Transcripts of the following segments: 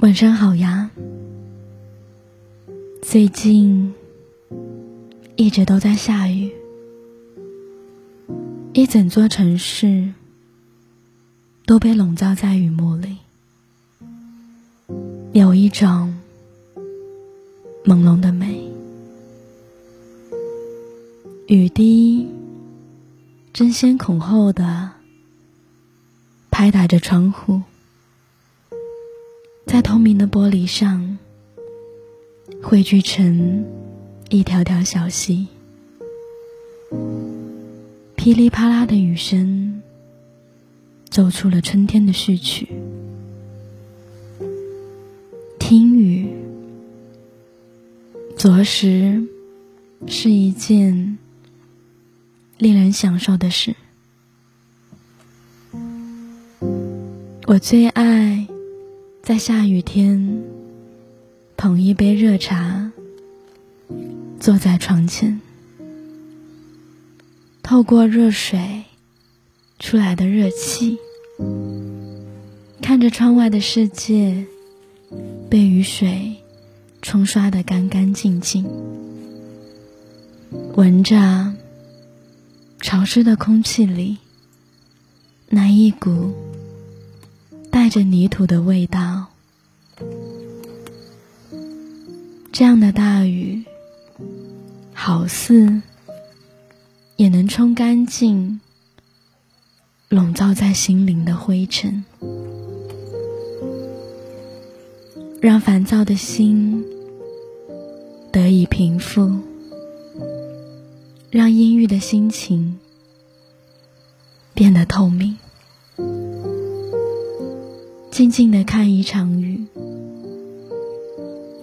晚上好呀，最近一直都在下雨，一整座城市都被笼罩在雨幕里，有一种朦胧的美。雨滴争先恐后的拍打着窗户。在透明的玻璃上汇聚成一条条小溪，噼里啪啦的雨声奏出了春天的序曲。听雨，着实是一件令人享受的事。我最爱。在下雨天，捧一杯热茶，坐在床前，透过热水出来的热气，看着窗外的世界被雨水冲刷得干干净净，闻着潮湿的空气里那一股。带着泥土的味道，这样的大雨，好似也能冲干净笼罩在心灵的灰尘，让烦躁的心得以平复，让阴郁的心情变得透明。静静的看一场雨，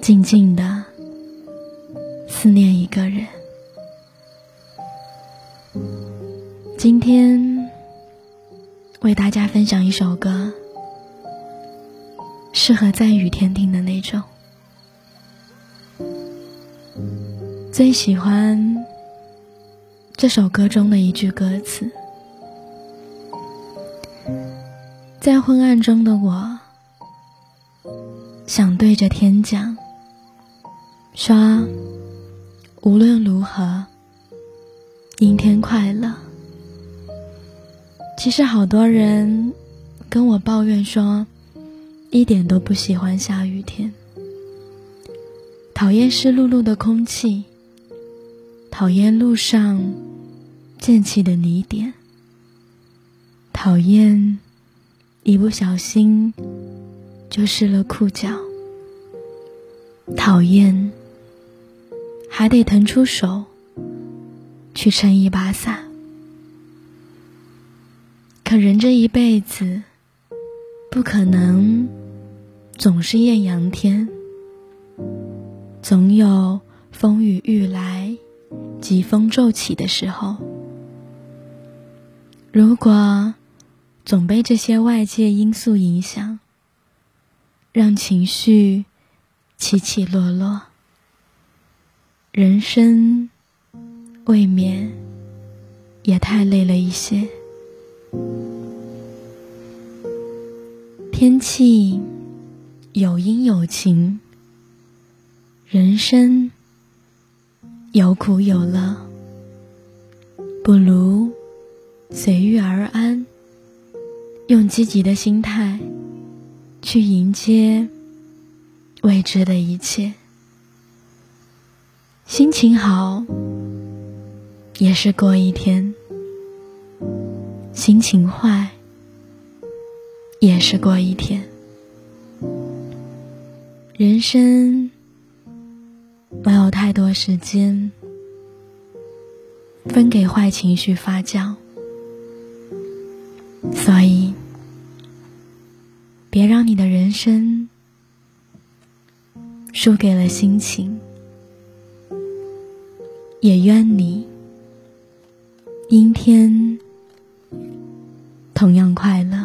静静的思念一个人。今天为大家分享一首歌，适合在雨天听的那种。最喜欢这首歌中的一句歌词。在昏暗中的我，想对着天讲，说：无论如何，阴天快乐。其实好多人跟我抱怨说，一点都不喜欢下雨天，讨厌湿漉漉的空气，讨厌路上溅起的泥点，讨厌。一不小心就湿了裤脚，讨厌，还得腾出手去撑一把伞。可人这一辈子不可能总是艳阳天，总有风雨欲来、疾风骤起的时候。如果。总被这些外界因素影响，让情绪起起落落，人生未免也太累了一些。天气有阴有晴，人生有苦有乐，不如随遇而安。用积极的心态去迎接未知的一切，心情好也是过一天，心情坏也是过一天。人生没有太多时间分给坏情绪发酵，所以。生输给了心情，也愿你阴天同样快乐。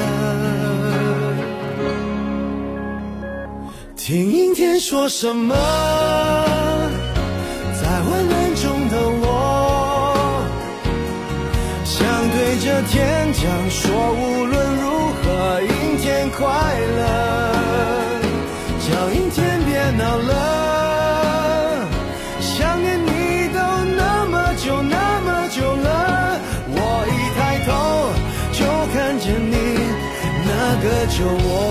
听阴天说什么，在混乱中的我，想对着天讲说，无论如何，阴天快乐，叫阴天别闹了，想念你都那么久那么久了，我一抬头就看见你那个酒窝。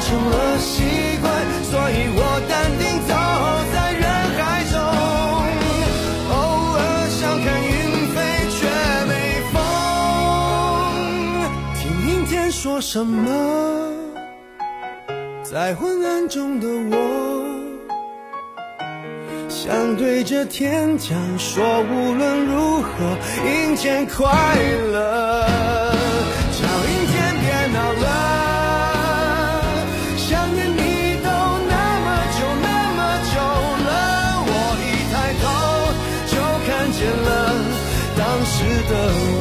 成了习惯，所以我淡定走在人海中。偶尔想看云飞却没风，听阴天说什么？在昏暗中的我，想对着天讲说，无论如何，阴天快乐，the